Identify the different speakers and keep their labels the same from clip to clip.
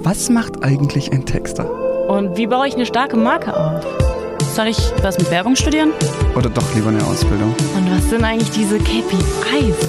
Speaker 1: Was macht eigentlich ein Texter?
Speaker 2: Und wie baue ich eine starke Marke auf? Soll ich was mit Werbung studieren?
Speaker 1: Oder doch lieber eine Ausbildung?
Speaker 2: Und was sind eigentlich diese KPIs?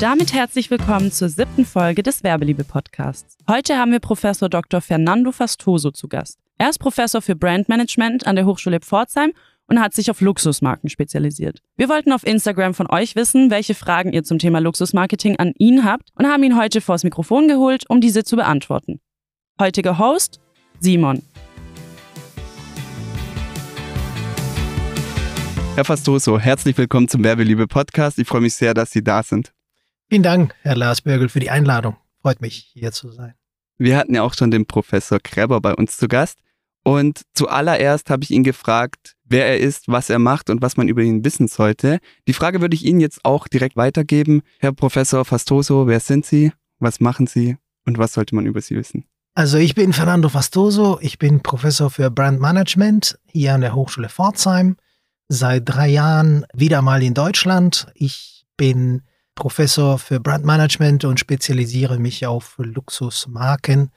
Speaker 2: Damit herzlich willkommen zur siebten Folge des Werbeliebe Podcasts. Heute haben wir Professor Dr. Fernando Fastoso zu Gast. Er ist Professor für Brandmanagement an der Hochschule Pforzheim und hat sich auf Luxusmarken spezialisiert. Wir wollten auf Instagram von euch wissen, welche Fragen ihr zum Thema Luxusmarketing an ihn habt und haben ihn heute vors Mikrofon geholt, um diese zu beantworten. Heutiger Host Simon.
Speaker 1: Herr Fastoso, herzlich willkommen zum Werbeliebe Podcast. Ich freue mich sehr, dass Sie da sind.
Speaker 3: Vielen Dank, Herr Lars Börgel, für die Einladung. Freut mich, hier zu sein.
Speaker 1: Wir hatten ja auch schon den Professor Kreber bei uns zu Gast. Und zuallererst habe ich ihn gefragt, wer er ist, was er macht und was man über ihn wissen sollte. Die Frage würde ich Ihnen jetzt auch direkt weitergeben. Herr Professor Fastoso, wer sind Sie? Was machen Sie? Und was sollte man über Sie wissen?
Speaker 3: Also ich bin Fernando Fastoso, ich bin Professor für Brand Management hier an der Hochschule Pforzheim. Seit drei Jahren wieder mal in Deutschland. Ich bin Professor für Brandmanagement und spezialisiere mich auf Luxusmarken,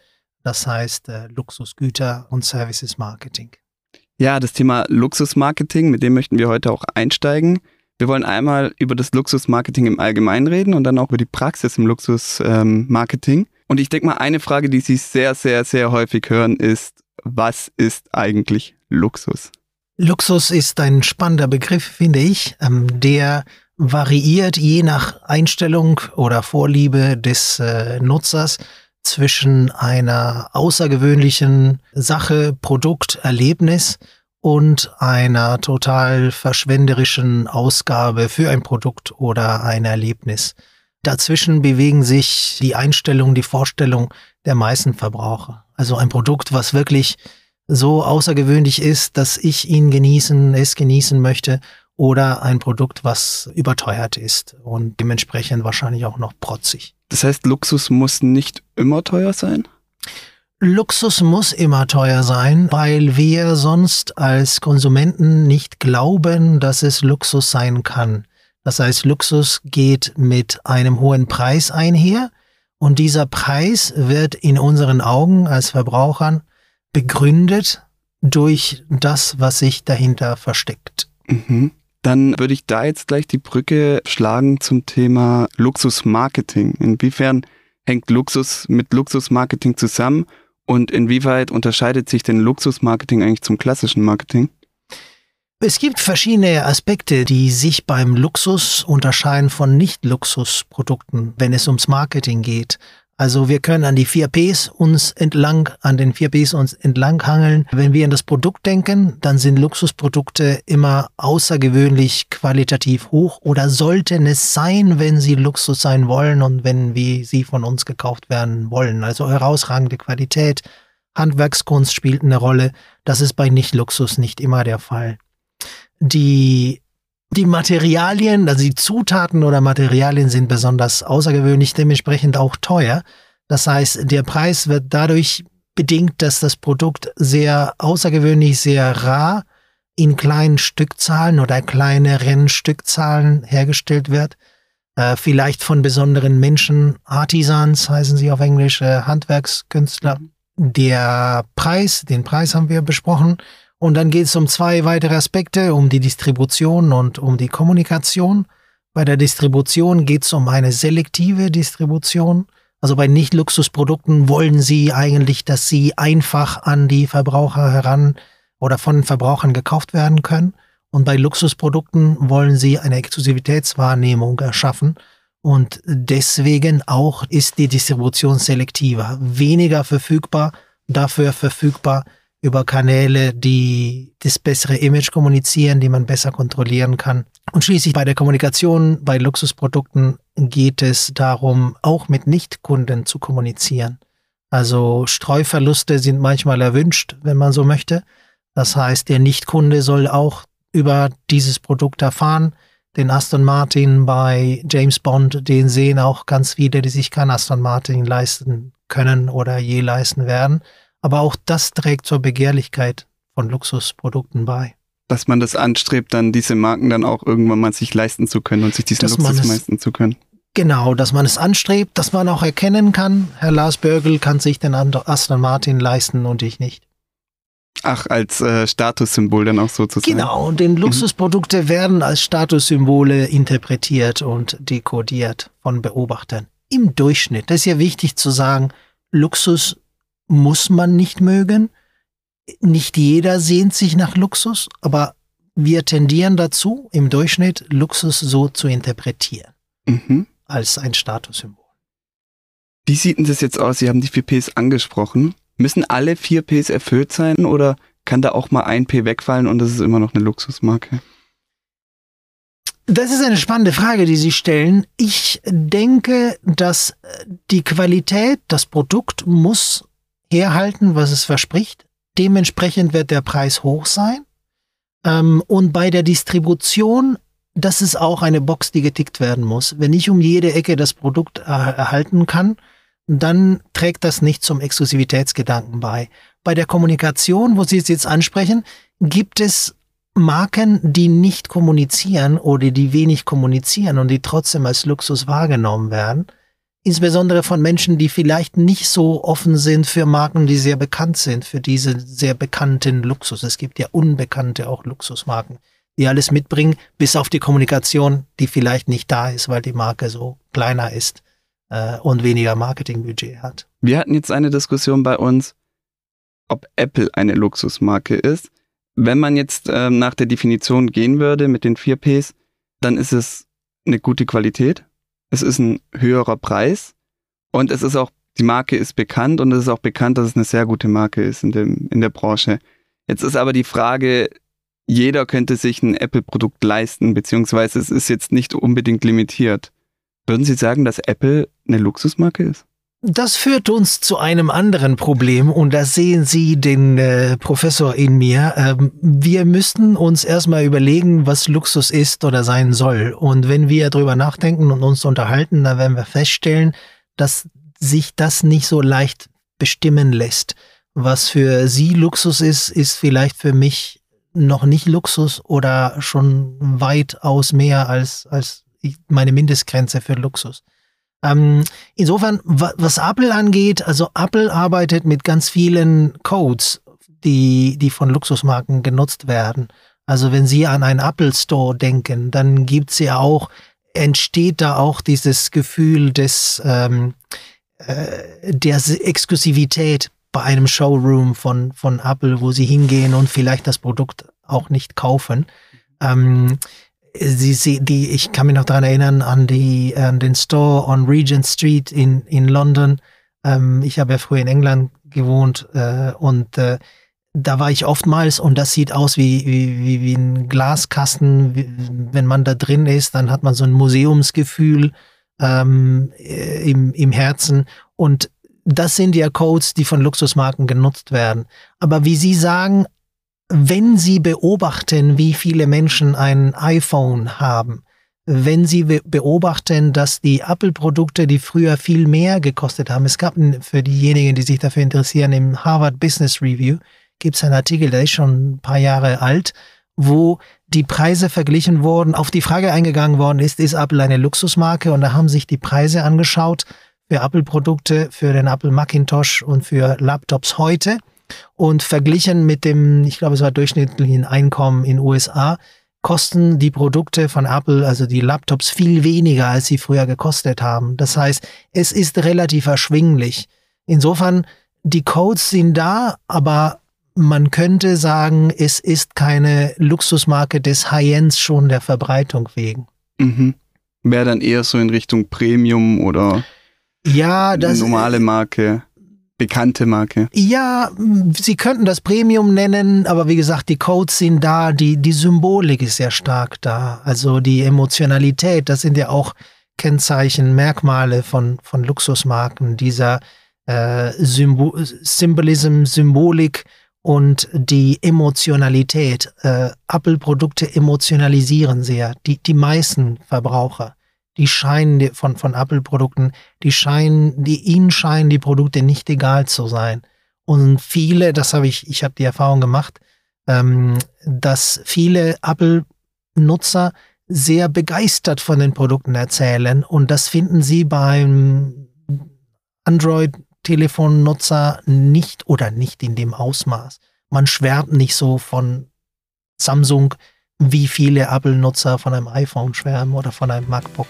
Speaker 3: das heißt äh, Luxusgüter und Services Marketing.
Speaker 1: Ja, das Thema Luxusmarketing, mit dem möchten wir heute auch einsteigen. Wir wollen einmal über das Luxusmarketing im Allgemeinen reden und dann auch über die Praxis im Luxusmarketing. Ähm, und ich denke mal, eine Frage, die Sie sehr, sehr, sehr häufig hören, ist, was ist eigentlich Luxus?
Speaker 3: Luxus ist ein spannender Begriff, finde ich, ähm, der variiert je nach Einstellung oder Vorliebe des äh, Nutzers zwischen einer außergewöhnlichen Sache, Produkt, Erlebnis und einer total verschwenderischen Ausgabe für ein Produkt oder ein Erlebnis. Dazwischen bewegen sich die Einstellung, die Vorstellung der meisten Verbraucher. Also ein Produkt, was wirklich so außergewöhnlich ist, dass ich ihn genießen, es genießen möchte oder ein Produkt, was überteuert ist und dementsprechend wahrscheinlich auch noch protzig.
Speaker 1: Das heißt, Luxus muss nicht immer teuer sein?
Speaker 3: Luxus muss immer teuer sein, weil wir sonst als Konsumenten nicht glauben, dass es Luxus sein kann. Das heißt, Luxus geht mit einem hohen Preis einher und dieser Preis wird in unseren Augen als Verbrauchern begründet durch das, was sich dahinter versteckt.
Speaker 1: Mhm. Dann würde ich da jetzt gleich die Brücke schlagen zum Thema Luxusmarketing. Inwiefern hängt Luxus mit Luxusmarketing zusammen und inwieweit unterscheidet sich denn Luxusmarketing eigentlich zum klassischen Marketing?
Speaker 3: Es gibt verschiedene Aspekte, die sich beim Luxus unterscheiden von Nicht-Luxusprodukten, wenn es ums Marketing geht. Also wir können an die vier Ps uns entlang, an den vier Ps uns entlang hangeln. Wenn wir an das Produkt denken, dann sind Luxusprodukte immer außergewöhnlich qualitativ hoch oder sollten es sein, wenn sie Luxus sein wollen und wenn wie sie von uns gekauft werden wollen. Also herausragende Qualität, Handwerkskunst spielt eine Rolle. Das ist bei Nicht-Luxus nicht immer der Fall. Die die Materialien, also die Zutaten oder Materialien sind besonders außergewöhnlich, dementsprechend auch teuer. Das heißt, der Preis wird dadurch bedingt, dass das Produkt sehr außergewöhnlich, sehr rar in kleinen Stückzahlen oder kleineren Stückzahlen hergestellt wird. Äh, vielleicht von besonderen Menschen, Artisans heißen sie auf Englisch, äh, Handwerkskünstler. Der Preis, den Preis haben wir besprochen. Und dann geht es um zwei weitere Aspekte, um die Distribution und um die Kommunikation. Bei der Distribution geht es um eine selektive Distribution. Also bei Nicht-Luxusprodukten wollen Sie eigentlich, dass sie einfach an die Verbraucher heran oder von Verbrauchern gekauft werden können. Und bei Luxusprodukten wollen Sie eine Exklusivitätswahrnehmung erschaffen. Und deswegen auch ist die Distribution selektiver, weniger verfügbar, dafür verfügbar über Kanäle, die das bessere Image kommunizieren, die man besser kontrollieren kann. Und schließlich bei der Kommunikation bei Luxusprodukten geht es darum, auch mit Nichtkunden zu kommunizieren. Also Streuverluste sind manchmal erwünscht, wenn man so möchte. Das heißt, der Nichtkunde soll auch über dieses Produkt erfahren. Den Aston Martin bei James Bond, den sehen auch ganz viele, die sich kein Aston Martin leisten können oder je leisten werden. Aber auch das trägt zur Begehrlichkeit von Luxusprodukten bei.
Speaker 1: dass man das anstrebt, dann diese Marken dann auch irgendwann mal sich leisten zu können und sich diesen
Speaker 3: Dass
Speaker 1: Luxus
Speaker 3: es-
Speaker 1: leisten zu können.
Speaker 3: Genau, dass man es anstrebt, dass man auch erkennen kann, Herr Lars Börgel kann sich den Aston Martin leisten und ich nicht.
Speaker 1: Ach, als äh, Statussymbol dann auch sozusagen.
Speaker 3: Genau, denn Luxusprodukte werden als Statussymbole interpretiert und dekodiert von Beobachtern. Im Durchschnitt. Das ist ja wichtig zu sagen, Luxus muss man nicht mögen. Nicht jeder sehnt sich nach Luxus, aber wir tendieren dazu, im Durchschnitt Luxus so zu interpretieren,
Speaker 1: Mhm.
Speaker 3: als ein Statussymbol.
Speaker 1: Wie sieht denn das jetzt aus? Sie haben die 4Ps angesprochen. Müssen alle 4Ps erfüllt sein oder kann da auch mal ein P wegfallen und das ist immer noch eine Luxusmarke?
Speaker 3: Das ist eine spannende Frage, die Sie stellen. Ich denke, dass die Qualität, das Produkt muss herhalten, was es verspricht. Dementsprechend wird der Preis hoch sein. Ähm, und bei der Distribution, das ist auch eine Box, die getickt werden muss. Wenn ich um jede Ecke das Produkt äh, erhalten kann, dann trägt das nicht zum Exklusivitätsgedanken bei. Bei der Kommunikation, wo Sie es jetzt ansprechen, gibt es Marken, die nicht kommunizieren oder die wenig kommunizieren und die trotzdem als Luxus wahrgenommen werden. Insbesondere von Menschen, die vielleicht nicht so offen sind für Marken, die sehr bekannt sind, für diese sehr bekannten Luxus. Es gibt ja unbekannte auch Luxusmarken, die alles mitbringen, bis auf die Kommunikation, die vielleicht nicht da ist, weil die Marke so kleiner ist äh, und weniger Marketingbudget hat.
Speaker 1: Wir hatten jetzt eine Diskussion bei uns, ob Apple eine Luxusmarke ist. Wenn man jetzt ähm, nach der Definition gehen würde mit den 4Ps, dann ist es eine gute Qualität, es ist ein höherer Preis und es ist auch, die Marke ist bekannt und es ist auch bekannt, dass es eine sehr gute Marke ist in, dem, in der Branche. Jetzt ist aber die Frage, jeder könnte sich ein Apple-Produkt leisten, beziehungsweise es ist jetzt nicht unbedingt limitiert. Würden Sie sagen, dass Apple eine Luxusmarke ist?
Speaker 3: Das führt uns zu einem anderen Problem und da sehen Sie den äh, Professor in mir. Ähm, wir müssten uns erstmal überlegen, was Luxus ist oder sein soll. Und wenn wir darüber nachdenken und uns unterhalten, dann werden wir feststellen, dass sich das nicht so leicht bestimmen lässt. Was für Sie Luxus ist, ist vielleicht für mich noch nicht Luxus oder schon weitaus mehr als, als meine Mindestgrenze für Luxus. Ähm, insofern, wa- was Apple angeht, also Apple arbeitet mit ganz vielen Codes, die, die von Luxusmarken genutzt werden. Also wenn Sie an einen Apple Store denken, dann gibt's ja auch, entsteht da auch dieses Gefühl des, ähm, äh, der Exklusivität bei einem Showroom von, von Apple, wo Sie hingehen und vielleicht das Produkt auch nicht kaufen. Ähm, Sie, sie, die, ich kann mich noch daran erinnern an die, an den Store on Regent Street in, in London. Ähm, ich habe ja früher in England gewohnt äh, und äh, da war ich oftmals und das sieht aus wie, wie, wie, ein Glaskasten. Wenn man da drin ist, dann hat man so ein Museumsgefühl ähm, äh, im, im Herzen und das sind ja Codes, die von Luxusmarken genutzt werden. Aber wie Sie sagen, wenn Sie beobachten, wie viele Menschen ein iPhone haben, wenn Sie be beobachten, dass die Apple-Produkte, die früher viel mehr gekostet haben, es gab für diejenigen, die sich dafür interessieren, im Harvard Business Review gibt es einen Artikel, der ist schon ein paar Jahre alt, wo die Preise verglichen wurden, auf die Frage eingegangen worden ist, ist Apple eine Luxusmarke? Und da haben sich die Preise angeschaut für Apple-Produkte, für den Apple Macintosh und für Laptops heute und verglichen mit dem, ich glaube, es war durchschnittlichen Einkommen in USA, kosten die Produkte von Apple, also die Laptops, viel weniger, als sie früher gekostet haben. Das heißt, es ist relativ erschwinglich. Insofern, die Codes sind da, aber man könnte sagen, es ist keine Luxusmarke des High-Ends schon der Verbreitung wegen.
Speaker 1: Mhm. Wäre dann eher so in Richtung Premium oder
Speaker 3: Ja, das
Speaker 1: normale Marke, bekannte Marke.
Speaker 3: Ja, Sie könnten das Premium nennen, aber wie gesagt, die Codes sind da, die, die Symbolik ist sehr stark da. Also die Emotionalität, das sind ja auch Kennzeichen, Merkmale von, von Luxusmarken, dieser äh, Symbo Symbolism, Symbolik und die Emotionalität. Äh, Apple-Produkte emotionalisieren sehr, die, die meisten Verbraucher. Die scheinen von, von Apple-Produkten, die scheinen, die ihnen scheinen die Produkte nicht egal zu sein. Und viele, das habe ich, ich habe die Erfahrung gemacht, ähm, dass viele Apple-Nutzer sehr begeistert von den Produkten erzählen und das finden sie beim Android-Telefonnutzer nicht oder nicht in dem Ausmaß. Man schwärmt nicht so von Samsung, wie viele Apple-Nutzer von einem iPhone schwärmen oder von einem MacBook.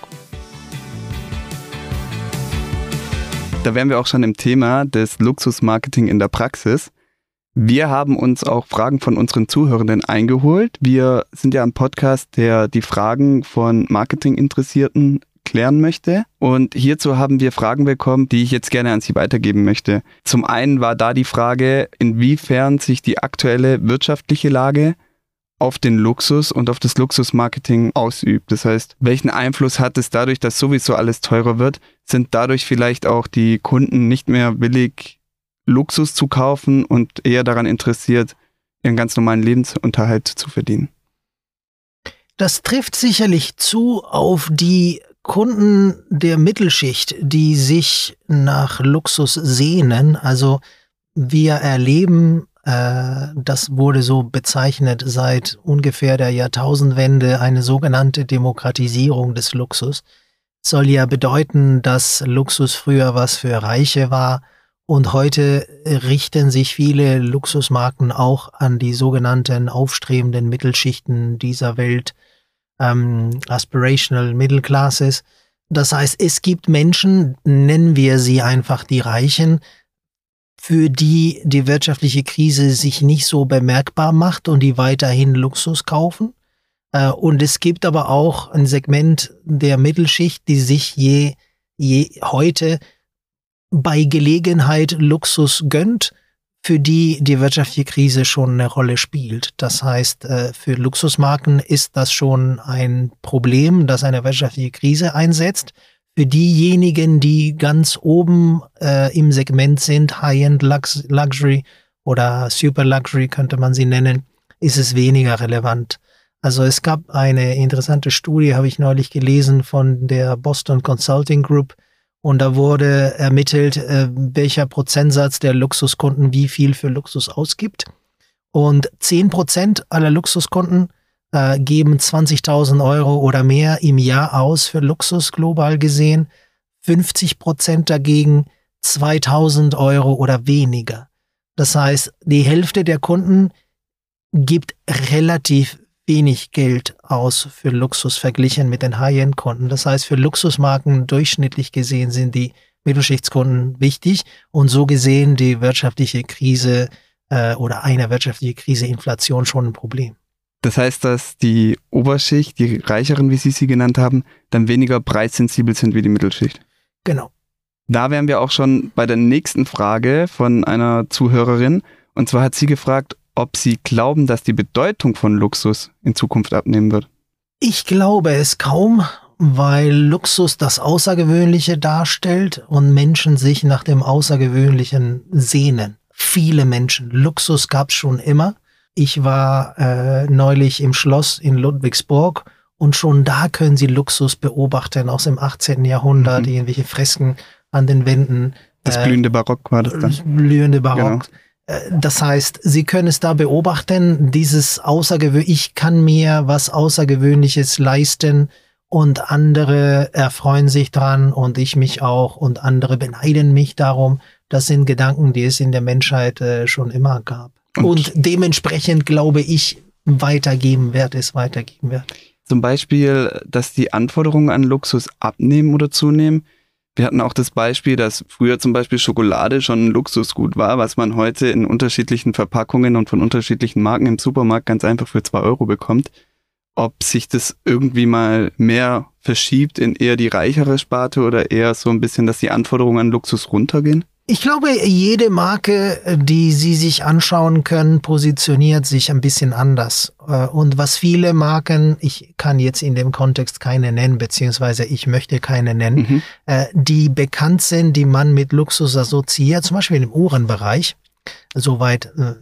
Speaker 1: Da wären wir auch schon im Thema des Luxusmarketing in der Praxis. Wir haben uns auch Fragen von unseren Zuhörenden eingeholt. Wir sind ja ein Podcast, der die Fragen von Marketinginteressierten klären möchte. Und hierzu haben wir Fragen bekommen, die ich jetzt gerne an Sie weitergeben möchte. Zum einen war da die Frage, inwiefern sich die aktuelle wirtschaftliche Lage auf den Luxus und auf das Luxusmarketing ausübt. Das heißt, welchen Einfluss hat es dadurch, dass sowieso alles teurer wird? Sind dadurch vielleicht auch die Kunden nicht mehr willig, Luxus zu kaufen und eher daran interessiert, ihren ganz normalen Lebensunterhalt zu verdienen?
Speaker 3: Das trifft sicherlich zu auf die Kunden der Mittelschicht, die sich nach Luxus sehnen. Also wir erleben, das wurde so bezeichnet seit ungefähr der Jahrtausendwende, eine sogenannte Demokratisierung des Luxus. Soll ja bedeuten, dass Luxus früher was für Reiche war und heute richten sich viele Luxusmarken auch an die sogenannten aufstrebenden Mittelschichten dieser Welt ähm, Aspirational Middle Classes. Das heißt, es gibt Menschen, nennen wir sie einfach die Reichen, für die die wirtschaftliche Krise sich nicht so bemerkbar macht und die weiterhin Luxus kaufen. Äh, und es gibt aber auch ein Segment der Mittelschicht, die sich je, je heute bei Gelegenheit Luxus gönnt für die die wirtschaftliche Krise schon eine Rolle spielt. Das heißt, äh, für Luxusmarken ist das schon ein Problem, dass eine wirtschaftliche Krise einsetzt. Für diejenigen, die ganz oben äh, im Segment sind, High-End Lux Luxury oder Super Luxury könnte man sie nennen, ist es weniger relevant. Also es gab eine interessante Studie, habe ich neulich gelesen, von der Boston Consulting Group, und da wurde ermittelt, äh, welcher Prozentsatz der Luxuskunden wie viel für Luxus ausgibt. Und 10 Prozent aller Luxuskunden äh, geben 20.000 Euro oder mehr im Jahr aus für Luxus global gesehen. 50 Prozent dagegen 2.000 Euro oder weniger. Das heißt, die Hälfte der Kunden gibt relativ wenig Geld aus für Luxus verglichen mit den High-End-Kunden. Das heißt, für Luxusmarken durchschnittlich gesehen sind die Mittelschichtskunden wichtig und so gesehen die wirtschaftliche Krise äh, oder eine wirtschaftliche Krise, Inflation schon ein Problem.
Speaker 1: Das heißt, dass die Oberschicht, die Reicheren, wie Sie sie genannt haben, dann weniger preissensibel sind wie die Mittelschicht.
Speaker 3: Genau.
Speaker 1: Da wären wir auch schon bei der nächsten Frage von einer Zuhörerin. Und zwar hat sie gefragt, ob Sie glauben, dass die Bedeutung von Luxus in Zukunft abnehmen wird.
Speaker 3: Ich glaube es kaum, weil Luxus das Außergewöhnliche darstellt und Menschen sich nach dem Außergewöhnlichen sehnen. Viele Menschen. Luxus gab es schon immer. Ich war äh, neulich im Schloss in Ludwigsburg und schon da können Sie Luxus beobachten aus dem 18. Jahrhundert, mhm. irgendwelche Fresken an den Wänden.
Speaker 1: Das blühende Barock war das dann.
Speaker 3: Blühende Barock. Genau. Äh, das heißt, Sie können es da beobachten, dieses Außergewöhnliche, ich kann mir was Außergewöhnliches leisten und andere erfreuen sich dran und ich mich auch und andere beneiden mich darum. Das sind Gedanken, die es in der Menschheit äh, schon immer gab. Und, und, dementsprechend glaube ich, weitergeben wird, es weitergeben wird.
Speaker 1: Zum Beispiel, dass die Anforderungen an Luxus abnehmen oder zunehmen. Wir hatten auch das Beispiel, dass früher zum Beispiel Schokolade schon ein Luxusgut war, was man heute in unterschiedlichen Verpackungen und von unterschiedlichen Marken im Supermarkt ganz einfach für zwei Euro bekommt. Ob sich das irgendwie mal mehr verschiebt in eher die reichere Sparte oder eher so ein bisschen, dass die Anforderungen an Luxus runtergehen?
Speaker 3: Ich glaube, jede Marke, die Sie sich anschauen können, positioniert sich ein bisschen anders. Äh, und was viele Marken, ich kann jetzt in dem Kontext keine nennen, beziehungsweise ich möchte keine nennen, mhm. Äh, die bekannt sind, die man mit Luxus assoziiert, zum Beispiel im Uhrenbereich. Soweit äh,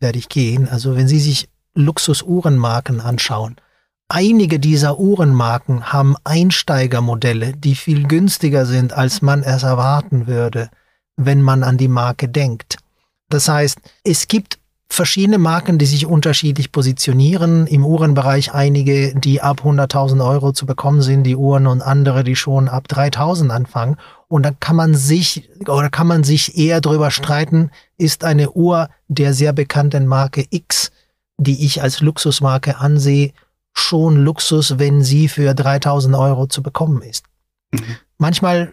Speaker 3: werde ich gehen. Also wenn Sie sich Luxus-Uhrenmarken anschauen, einige dieser Uhrenmarken haben Einsteigermodelle, die viel günstiger sind, als man es erwarten würde wenn man an die Marke denkt. Das heißt, es gibt verschiedene Marken, die sich unterschiedlich positionieren. Im Uhrenbereich einige, die ab 100.000 Euro zu bekommen sind, die Uhren und andere, die schon ab 3.000 anfangen. Und dann kann man sich oder kann man sich eher darüber streiten, ist eine Uhr der sehr bekannten Marke X, die ich als Luxusmarke ansehe, schon Luxus, wenn sie für 3000 Euro zu bekommen ist. Mhm. Manchmal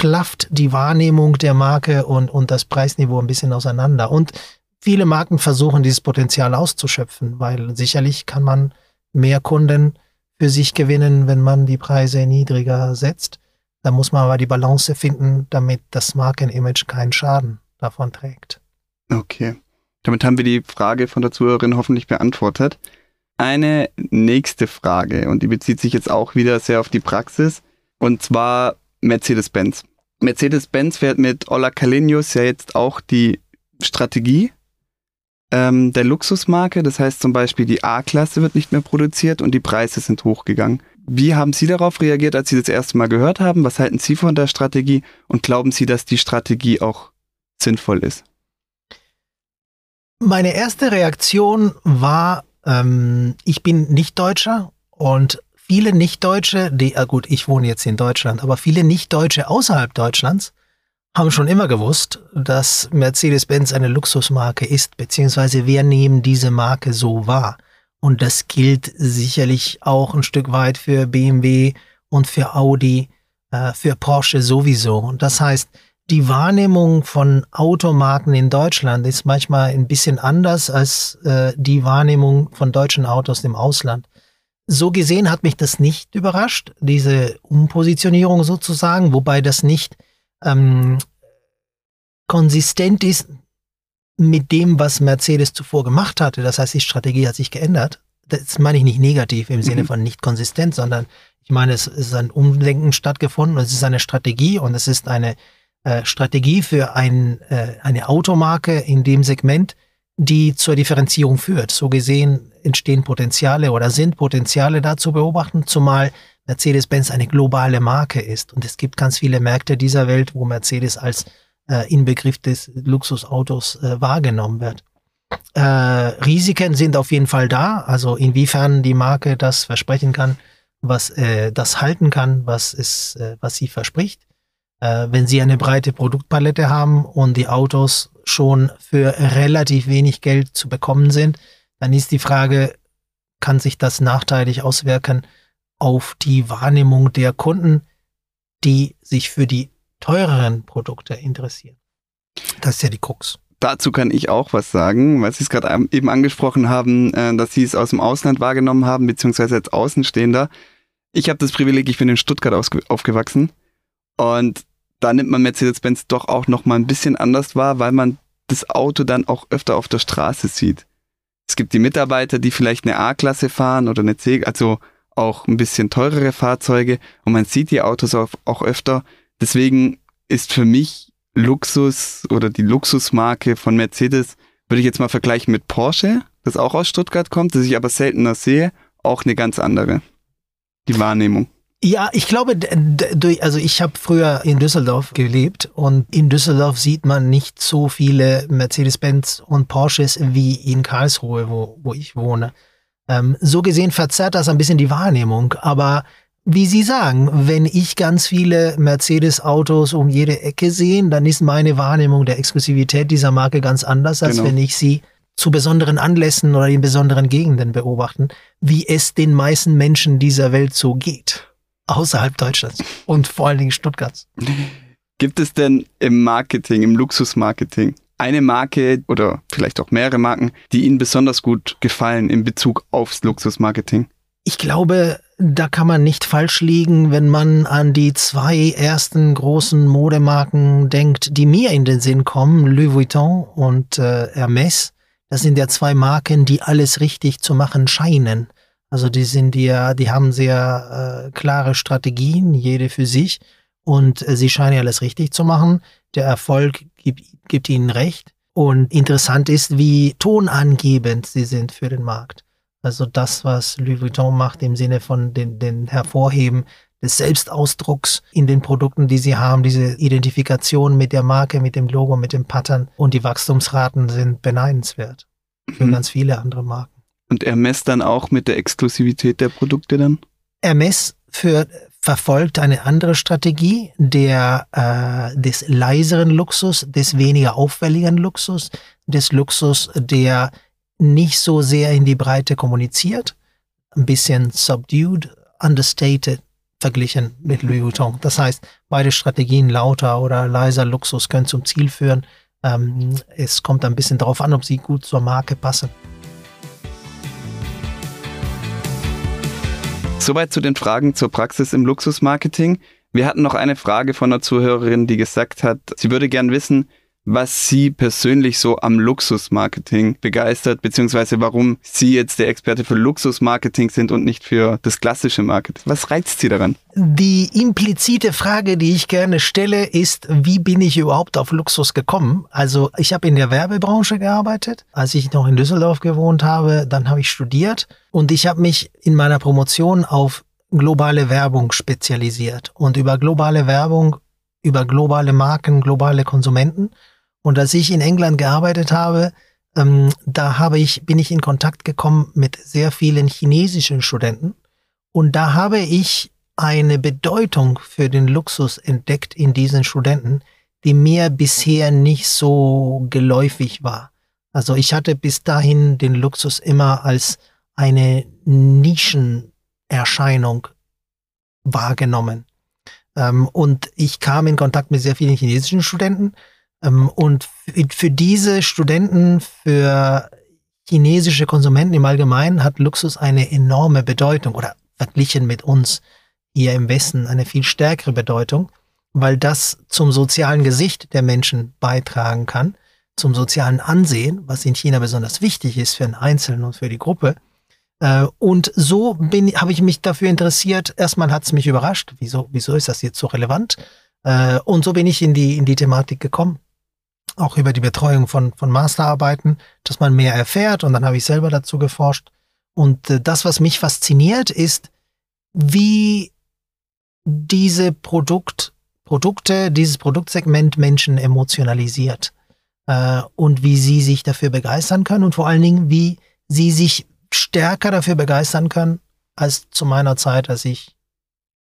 Speaker 3: klafft die Wahrnehmung der Marke und, und das Preisniveau ein bisschen auseinander. Und viele Marken versuchen dieses Potenzial auszuschöpfen, weil sicherlich kann man mehr Kunden für sich gewinnen, wenn man die Preise niedriger setzt. Da muss man aber die Balance finden, damit das Markenimage keinen Schaden davon trägt.
Speaker 1: Okay. Damit haben wir die Frage von der Zuhörerin hoffentlich beantwortet. Eine nächste Frage, und die bezieht sich jetzt auch wieder sehr auf die Praxis, und zwar Mercedes-Benz. Mercedes-Benz fährt mit Ola Kalenius ja jetzt auch die Strategie ähm, der Luxusmarke. Das heißt zum Beispiel, die A-Klasse wird nicht mehr produziert und die Preise sind hochgegangen. Wie haben Sie darauf reagiert, als Sie das erste Mal gehört haben? Was halten Sie von der Strategie und glauben Sie, dass die Strategie auch sinnvoll ist?
Speaker 3: Meine erste Reaktion war, ähm, ich bin nicht Deutscher und viele Nicht-Deutsche, die, ah gut, ich wohne jetzt in Deutschland, aber viele Nicht-Deutsche außerhalb Deutschlands haben schon immer gewusst, dass Mercedes-Benz eine Luxusmarke ist, beziehungsweise wir nehmen diese Marke so wahr. Und das gilt sicherlich auch ein Stück weit für BMW und für Audi, äh, für Porsche sowieso. Und das heißt, die Wahrnehmung von Automarken in Deutschland ist manchmal ein bisschen anders als äh, die Wahrnehmung von deutschen Autos im Ausland. So gesehen hat mich das nicht überrascht, diese Umpositionierung sozusagen, wobei das nicht ähm, konsistent ist mit dem, was Mercedes zuvor gemacht hatte. Das heißt, die Strategie hat sich geändert. Das meine ich nicht negativ im Sinne mhm. von nicht konsistent, sondern ich meine, es ist ein Umdenken stattgefunden, es ist eine Strategie und es ist eine äh, Strategie für ein, äh, eine Automarke in dem Segment, die zur Differenzierung führt. So gesehen entstehen Potenziale oder sind Potenziale da zu beobachten, zumal Mercedes-Benz eine globale Marke ist. Und es gibt ganz viele Märkte dieser Welt, wo Mercedes als äh, Inbegriff des Luxusautos äh, wahrgenommen wird. Äh, Risiken sind auf jeden Fall da, also inwiefern die Marke das versprechen kann, was äh, das halten kann, was es, äh, was sie verspricht. Äh, wenn sie eine breite Produktpalette haben und die Autos schon für relativ wenig Geld zu bekommen sind, dann ist die Frage, kann sich das nachteilig auswirken auf die Wahrnehmung der Kunden, die sich für die teureren Produkte interessieren. Das ist ja die Krux.
Speaker 1: Dazu kann ich auch was sagen, weil Sie es gerade eben angesprochen haben, äh, dass Sie es aus dem Ausland wahrgenommen haben, beziehungsweise als Außenstehender. Ich habe das Privileg, ich bin in Stuttgart aufgewachsen und da nimmt man Mercedes-Benz doch auch noch mal ein bisschen anders wahr, weil man das Auto dann auch öfter auf der Straße sieht. Es gibt die Mitarbeiter, die vielleicht eine A-Klasse fahren oder eine C, also auch ein bisschen teurere Fahrzeuge und man sieht die Autos auch, auch öfter Deswegen ist für mich Luxus oder die Luxusmarke von Mercedes, würde ich jetzt mal vergleichen mit Porsche, das auch aus Stuttgart kommt, das ich aber seltener sehe, auch eine ganz andere. Die Wahrnehmung.
Speaker 3: Ja, ich glaube, also ich habe früher in Düsseldorf gelebt und in Düsseldorf sieht man nicht so viele Mercedes-Benz und Porsches wie in Karlsruhe, wo, wo ich wohne. Ähm, so gesehen verzerrt das ein bisschen die Wahrnehmung, aber wie Sie sagen, wenn ich ganz viele Mercedes-Autos um jede Ecke sehe, dann ist meine Wahrnehmung der Exklusivität dieser Marke ganz anders, als genau. wenn ich sie zu besonderen Anlässen oder in besonderen Gegenden beobachten, wie es den meisten Menschen dieser Welt so geht. Außerhalb Deutschlands und vor allen Dingen Stuttgarts.
Speaker 1: Gibt es denn im Marketing, im Luxusmarketing, eine Marke oder vielleicht auch mehrere Marken, die Ihnen besonders gut gefallen in Bezug aufs Luxusmarketing?
Speaker 3: Ich glaube, da kann man nicht falsch liegen, wenn man an die zwei ersten großen Modemarken denkt, die mir in den Sinn kommen, Louis Vuitton und äh, Hermes. Das sind ja zwei Marken, die alles richtig zu machen scheinen. Also die sind ja, die haben sehr äh, klare Strategien, jede für sich, und äh, sie scheinen ja alles richtig zu machen. Der Erfolg gibt, gibt ihnen recht. Und interessant ist, wie tonangebend sie sind für den Markt. Also das, was Louis Vuitton macht im Sinne von den, den Hervorheben des Selbstausdrucks in den Produkten, die sie haben, diese Identifikation mit der Marke, mit dem Logo, mit dem Pattern und die Wachstumsraten sind beneidenswert für
Speaker 1: Mhm.
Speaker 3: ganz viele andere Marken.
Speaker 1: Und er messt dann auch mit der Exklusivität der Produkte dann?
Speaker 3: Hermes für, verfolgt eine andere Strategie der, äh, des leiseren Luxus, des weniger auffälligen Luxus, des Luxus, der nicht so sehr in die Breite kommuniziert, ein bisschen subdued, understated verglichen mit Louis Vuitton. Das heißt, beide Strategien, lauter oder leiser Luxus, können zum Ziel führen. Ähm, es kommt ein bisschen darauf an, ob sie gut zur Marke passen.
Speaker 1: Soweit zu den Fragen zur Praxis im Luxusmarketing. Wir hatten noch eine Frage von einer Zuhörerin, die gesagt hat, sie würde gern wissen, was sie persönlich so am Luxusmarketing begeistert, beziehungsweise warum sie jetzt der Experte für Luxusmarketing sind und nicht für das klassische Marketing. Was reizt sie daran?
Speaker 3: Die implizite Frage, die ich gerne stelle, ist, wie bin ich überhaupt auf Luxus gekommen? Also ich habe in der Werbebranche gearbeitet, als ich noch in Düsseldorf gewohnt habe, dann habe ich studiert und ich habe mich in meiner Promotion auf globale Werbung spezialisiert und über globale Werbung, über globale Marken, globale Konsumenten. Und als ich in England gearbeitet habe, ähm, da habe ich, bin ich in Kontakt gekommen mit sehr vielen chinesischen Studenten. Und da habe ich eine Bedeutung für den Luxus entdeckt in diesen Studenten, die mir bisher nicht so geläufig war. Also ich hatte bis dahin den Luxus immer als eine Nischenerscheinung wahrgenommen. Ähm, und ich kam in Kontakt mit sehr vielen chinesischen Studenten. Ähm, und für, für diese Studenten, für chinesische Konsumenten im Allgemeinen hat Luxus eine enorme Bedeutung oder verglichen mit uns hier im Westen eine viel stärkere Bedeutung, weil das zum sozialen Gesicht der Menschen beitragen kann, zum sozialen Ansehen, was in China besonders wichtig ist für den Einzelnen und für die Gruppe. Äh, Und so bin, habe ich mich dafür interessiert. Erstmal hat es mich überrascht. Wieso, wieso ist das jetzt so relevant? Äh, Und so bin ich in die, in die Thematik gekommen. Auch über die Betreuung von, von Masterarbeiten, dass man mehr erfährt. Und dann habe ich selber dazu geforscht. Und äh, das, was mich fasziniert, ist, wie diese Produkt, Produkte, dieses Produktsegment Menschen emotionalisiert und wie sie sich dafür begeistern können und vor allen Dingen, wie sie sich stärker dafür begeistern können als zu meiner Zeit, als ich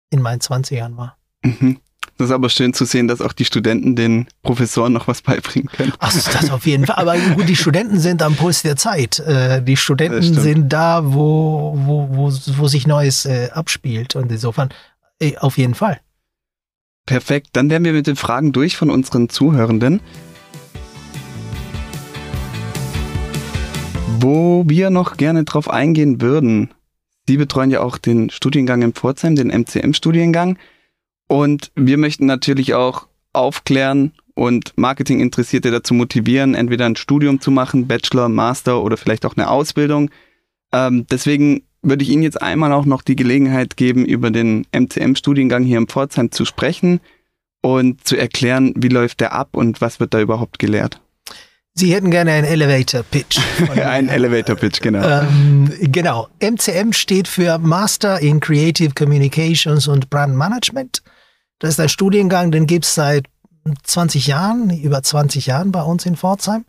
Speaker 3: in meinen 20ern war.
Speaker 1: Mhm. Das ist aber schön zu sehen, dass auch die Studenten den Professoren noch was beibringen können.
Speaker 3: Ach, das auf jeden Fall. Aber gut, die Studenten sind am Puls der Zeit. Äh, die Studenten sind da, wo, wo, wo, wo sich Neues äh, abspielt. Und insofern äh, auf jeden Fall.
Speaker 1: Perfekt, dann wären wir mit den Fragen durch von unseren Zuhörenden. Wo wir noch gerne drauf eingehen würden, Sie betreuen ja auch den Studiengang in Pforzheim, den MCM-Studiengang. Und wir möchten natürlich auch aufklären und Marketinginteressierte dazu motivieren, entweder ein Studium zu machen, Bachelor, Master oder vielleicht auch eine Ausbildung. Ähm, deswegen würde ich Ihnen jetzt einmal auch noch die Gelegenheit geben, über den MCM-Studiengang hier in Pforzheim zu sprechen und zu erklären, wie läuft der ab und was wird da überhaupt gelehrt.
Speaker 3: Sie hätten gerne einen Elevator Pitch.
Speaker 1: Ein. Elevator Pitch, genau.
Speaker 3: Ähm, genau. MCM steht für Master in Creative Communications und Brand Management. Das ist ein Studiengang, den gibt's seit 20 Jahren, über 20 Jahren bei uns in Pforzheim.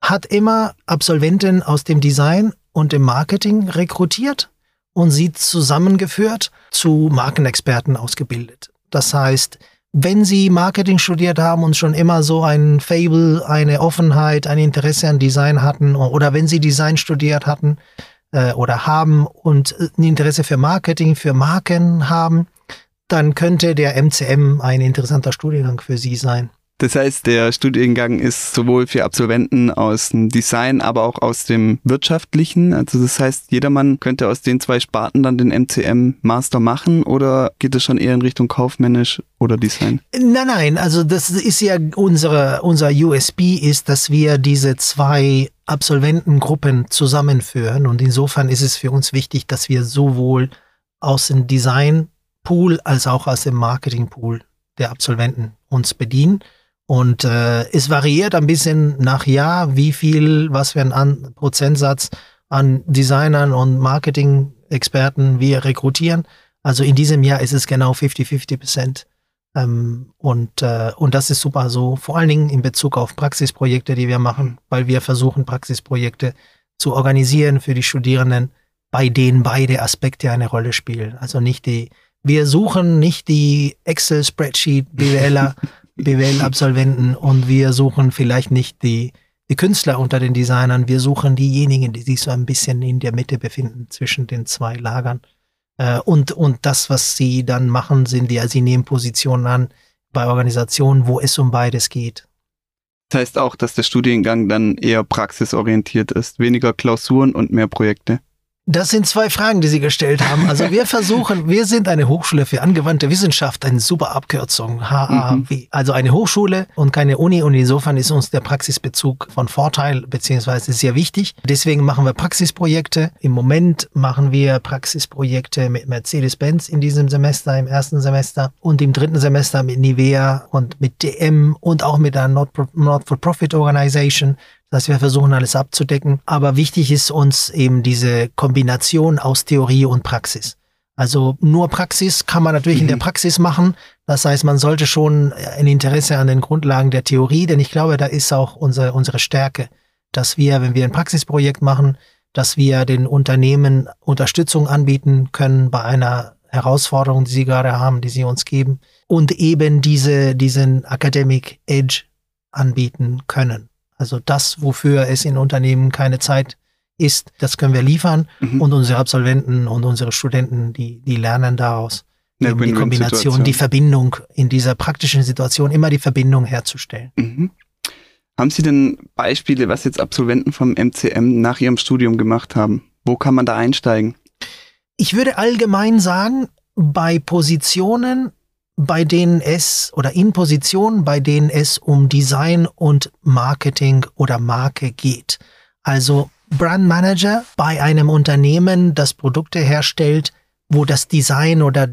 Speaker 3: Hat immer Absolventen aus dem Design und dem Marketing rekrutiert und sie zusammengeführt zu Markenexperten ausgebildet. Das heißt, wenn Sie Marketing studiert haben und schon immer so ein Fable, eine Offenheit, ein Interesse an Design hatten oder wenn Sie Design studiert hatten äh, oder haben und äh, ein Interesse für Marketing, für Marken haben, dann könnte der MCM ein interessanter Studiengang für Sie sein.
Speaker 1: Das heißt, der Studiengang ist sowohl für Absolventen aus dem Design, aber auch aus dem Wirtschaftlichen. Also das heißt, jedermann könnte aus den zwei Sparten dann den MCM Master machen oder geht es schon eher in Richtung kaufmännisch oder Design?
Speaker 3: Nein, nein, also das ist ja unsere, unser USB ist, dass wir diese zwei Absolventengruppen zusammenführen und insofern ist es für uns wichtig, dass wir sowohl aus dem Design-Pool als auch aus dem Marketing-Pool der Absolventen uns bedienen. Und äh, es variiert ein bisschen nach Jahr, wie viel, was für ein Prozentsatz an Designern und Marketing-Experten wir rekrutieren. Also in diesem Jahr ist es genau 50-50 Prozent. Ähm, und, äh, und das ist super so, vor allen Dingen in Bezug auf Praxisprojekte, die wir machen, weil wir versuchen, Praxisprojekte zu organisieren für die Studierenden, bei denen beide Aspekte eine Rolle spielen. Also nicht die, wir suchen nicht die Excel-Spreadsheet BWLer, BWL-Absolventen und wir suchen vielleicht nicht die, die Künstler unter den Designern, wir suchen diejenigen, die sich so ein bisschen in der Mitte befinden zwischen den zwei Lagern. Äh, und, und das, was sie dann machen, sind also sie nehmen Positionen an bei Organisationen, wo es um beides geht.
Speaker 1: Das heißt auch, dass der Studiengang dann eher praxisorientiert ist, weniger Klausuren und mehr Projekte.
Speaker 3: Das sind zwei Fragen, die Sie gestellt haben. Also wir versuchen, wir sind eine Hochschule für angewandte Wissenschaft, eine super Abkürzung, HAW. Mhm. Also eine Hochschule und keine Uni und insofern ist uns der Praxisbezug von Vorteil beziehungsweise sehr wichtig. Deswegen machen wir Praxisprojekte. Im Moment machen wir Praxisprojekte mit Mercedes-Benz in diesem Semester, im ersten Semester und im dritten Semester mit Nivea und mit DM und auch mit der Not-for-Profit Organization. Das heißt, wir versuchen alles abzudecken. Aber wichtig ist uns eben diese Kombination aus Theorie und Praxis. Also nur Praxis kann man natürlich mhm. in der mhm. Praxis machen. Das heißt, man sollte schon ein Interesse an den Grundlagen der Theorie, denn ich glaube, da ist auch unsere, unsere Stärke, dass wir, wenn wir ein Praxisprojekt machen, dass wir den Unternehmen Unterstützung anbieten können bei einer Herausforderung, die sie gerade haben, die sie uns geben und eben diese, diesen Academic Edge anbieten können. Also das, wofür es in Unternehmen keine Zeit ist, das können wir liefern mhm. und unsere Absolventen und unsere Studenten, die, die lernen daraus. Die Kombination, die Verbindung in dieser praktischen Situation, immer die Verbindung herzustellen.
Speaker 1: Mhm. Haben Sie denn Beispiele, was jetzt Absolventen vom MCM nach ihrem Studium gemacht haben? Wo kann man da einsteigen?
Speaker 3: Ich würde allgemein sagen, bei Positionen, bei denen es oder in Positionen, bei denen es um Design und Marketing oder Marke geht. Also Brand Manager bei einem Unternehmen, das Produkte herstellt, wo das Design oder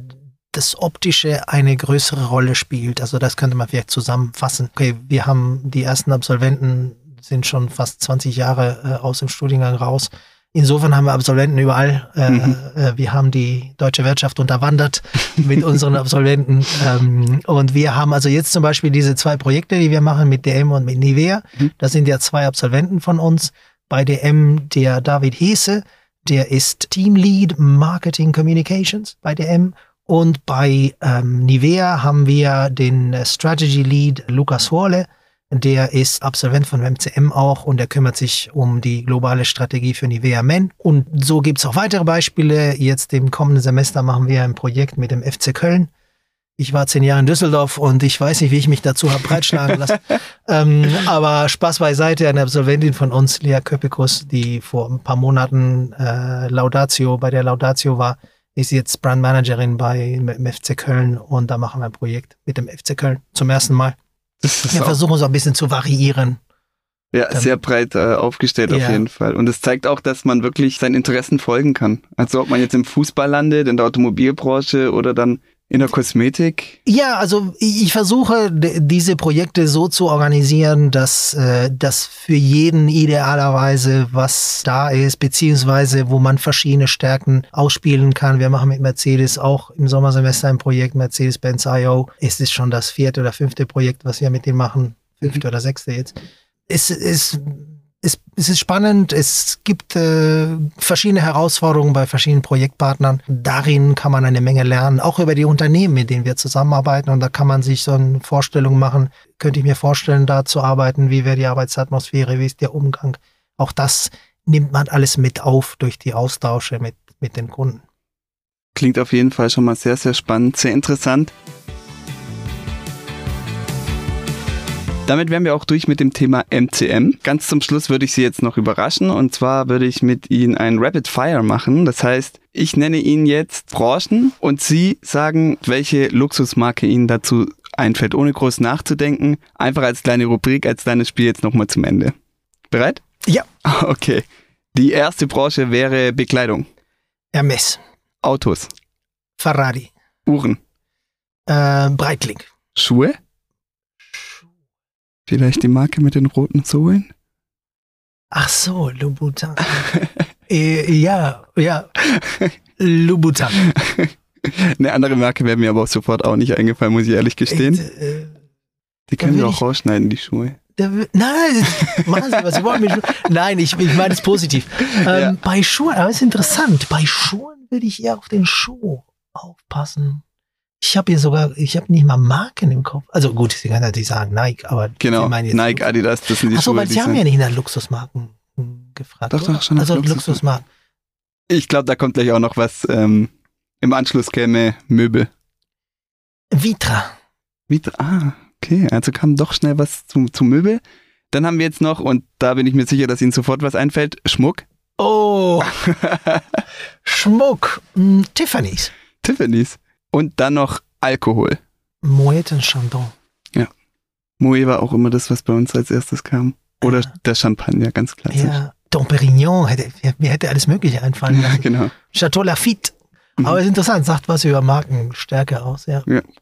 Speaker 3: das Optische eine größere Rolle spielt. Also das könnte man vielleicht zusammenfassen. Okay, wir haben die ersten Absolventen sind schon fast 20 Jahre äh, aus dem Studiengang raus. Insofern haben wir Absolventen überall. Äh, mhm. äh, wir haben die deutsche Wirtschaft unterwandert mit unseren Absolventen. Ähm, und wir haben also jetzt zum Beispiel diese zwei Projekte, die wir machen mit DM und mit Nivea. Mhm. Das sind ja zwei Absolventen von uns. Bei DM der David Hese, der ist Teamlead Marketing Communications bei DM. Und bei ähm, Nivea haben wir den Strategy Lead Lukas Horle der ist Absolvent von MCM auch und der kümmert sich um die globale Strategie für Nivea Men. Und so gibt's auch weitere Beispiele. Jetzt im kommenden Semester machen wir ein Projekt mit dem FC Köln. Ich war zehn Jahre in Düsseldorf und ich weiß nicht, wie ich mich dazu habe breitschlagen lassen. ähm, aber Spaß beiseite, eine Absolventin von uns, Lea Köpikus, die vor ein paar Monaten äh, Laudatio, bei der Laudatio war, ist jetzt Brandmanagerin bei dem FC Köln und da machen wir ein Projekt mit dem FC Köln zum ersten Mal. Wir versuchen so ein bisschen zu variieren.
Speaker 1: Ja, ähm, sehr breit äh, aufgestellt ja. auf jeden Fall. Und es zeigt auch, dass man wirklich seinen Interessen folgen kann. Also ob man jetzt im Fußball landet, in der Automobilbranche oder dann in der Kosmetik?
Speaker 3: Ja, also ich versuche diese Projekte so zu organisieren, dass äh, das für jeden idealerweise was da ist, beziehungsweise wo man verschiedene Stärken ausspielen kann. Wir machen mit Mercedes auch im Sommersemester ein Projekt Mercedes-Benz IO. Es ist schon das vierte oder fünfte Projekt, was wir mit denen machen. Fünfte oder sechste jetzt. Es ist es, es ist spannend, es gibt äh, verschiedene Herausforderungen bei verschiedenen Projektpartnern. Darin kann man eine Menge lernen, auch über die Unternehmen, mit denen wir zusammenarbeiten. Und da kann man sich so eine Vorstellung machen, könnte ich mir vorstellen, da zu arbeiten, wie wäre die Arbeitsatmosphäre, wie ist der Umgang. Auch das nimmt man alles mit auf durch die Austausche mit, mit den Kunden.
Speaker 1: Klingt auf jeden Fall schon mal sehr, sehr spannend, sehr interessant. Damit wären wir auch durch mit dem Thema MCM. Ganz zum Schluss würde ich Sie jetzt noch überraschen und zwar würde ich mit Ihnen ein Rapid Fire machen. Das heißt, ich nenne Ihnen jetzt Branchen und Sie sagen, welche Luxusmarke Ihnen dazu einfällt, ohne groß nachzudenken. Einfach als kleine Rubrik, als kleines Spiel jetzt nochmal zum Ende. Bereit?
Speaker 3: Ja.
Speaker 1: Okay. Die erste Branche wäre Bekleidung.
Speaker 3: Hermes.
Speaker 1: Autos.
Speaker 3: Ferrari.
Speaker 1: Uhren.
Speaker 3: Äh, Breitling.
Speaker 1: Schuhe. Vielleicht die Marke mit den roten Sohlen?
Speaker 3: Ach so, Louboutin. äh, ja, ja. Louboutin.
Speaker 1: Eine andere Marke wäre mir aber auch sofort auch nicht eingefallen, muss ich ehrlich gestehen.
Speaker 3: Äh,
Speaker 1: Die können wir auch rausschneiden, die Schuhe.
Speaker 3: will- Nein, machen Sie was Sie wollen. Nein, ich, ich meine es positiv. Ähm,
Speaker 1: Ja.
Speaker 3: Bei Schuhen, aber es ist interessant. Bei Schuhen würde ich eher auf den Schuh aufpassen. Ich habe hier sogar, ich habe nicht mal Marken im Kopf. Also gut, Sie können natürlich sagen Nike, aber
Speaker 1: Genau,
Speaker 3: Sie meinen jetzt
Speaker 1: Nike, Adidas, das sind die
Speaker 3: Achso,
Speaker 1: Schuhe,
Speaker 3: weil Sie haben ja nicht nach Luxusmarken hm, gefragt.
Speaker 1: Doch,
Speaker 3: oder?
Speaker 1: doch, schon nach
Speaker 3: Also
Speaker 1: Luxusmarken.
Speaker 3: Luxusmarken.
Speaker 1: Ich glaube, da kommt gleich auch noch was. Ähm, Im Anschluss käme Möbel.
Speaker 3: Vitra.
Speaker 1: Mit, ah, okay, also kam doch schnell was zum, zum Möbel. Dann haben wir jetzt noch, und da bin ich mir sicher, dass Ihnen sofort was einfällt, Schmuck.
Speaker 3: Oh, Schmuck. Hm, Tiffany's.
Speaker 1: Tiffany's. Und dann noch Alkohol.
Speaker 3: Moet und Chandon.
Speaker 1: Moe war auch immer das, was bei uns als erstes kam. Oder
Speaker 3: Ja.
Speaker 1: der Champagner, ganz klassisch.
Speaker 3: Ja, Dom Perignon, hätte, mir hätte alles Mögliche einfallen
Speaker 1: Ja,
Speaker 3: lassen.
Speaker 1: genau.
Speaker 3: Chateau Lafitte.
Speaker 1: Mhm.
Speaker 3: Aber ist interessant, sagt was über Markenstärke aus, ja.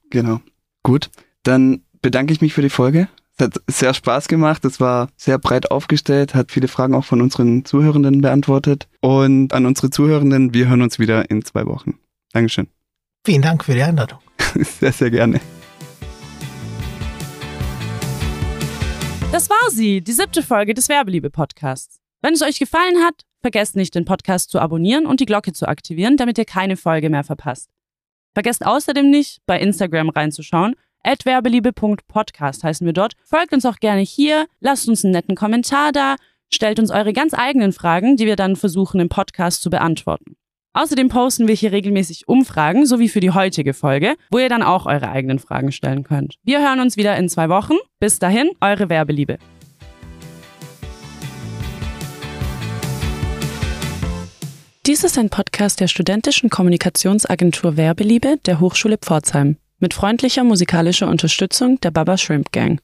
Speaker 1: Genau. Gut, dann bedanke ich mich für die Folge. Es hat sehr Spaß gemacht. Es war sehr breit aufgestellt, hat viele Fragen auch von unseren Zuhörenden beantwortet. Und an unsere Zuhörenden, wir hören uns wieder in zwei Wochen. Dankeschön.
Speaker 3: Vielen Dank für die Einladung.
Speaker 1: Sehr, sehr gerne.
Speaker 2: Das war sie, die siebte Folge des Werbeliebe-Podcasts. Wenn es euch gefallen hat, vergesst nicht, den Podcast zu abonnieren und die Glocke zu aktivieren, damit ihr keine Folge mehr verpasst. Vergesst außerdem nicht, bei Instagram reinzuschauen. werbeliebe.podcast heißen wir dort. Folgt uns auch gerne hier, lasst uns einen netten Kommentar da, stellt uns eure ganz eigenen Fragen, die wir dann versuchen im Podcast zu beantworten. Außerdem posten wir hier regelmäßig Umfragen, so wie für die heutige Folge, wo ihr dann auch eure eigenen Fragen stellen könnt. Wir hören uns wieder in zwei Wochen. Bis dahin, eure Werbeliebe. Dies ist ein Podcast der studentischen Kommunikationsagentur Werbeliebe der Hochschule Pforzheim mit freundlicher musikalischer Unterstützung der Baba Shrimp Gang.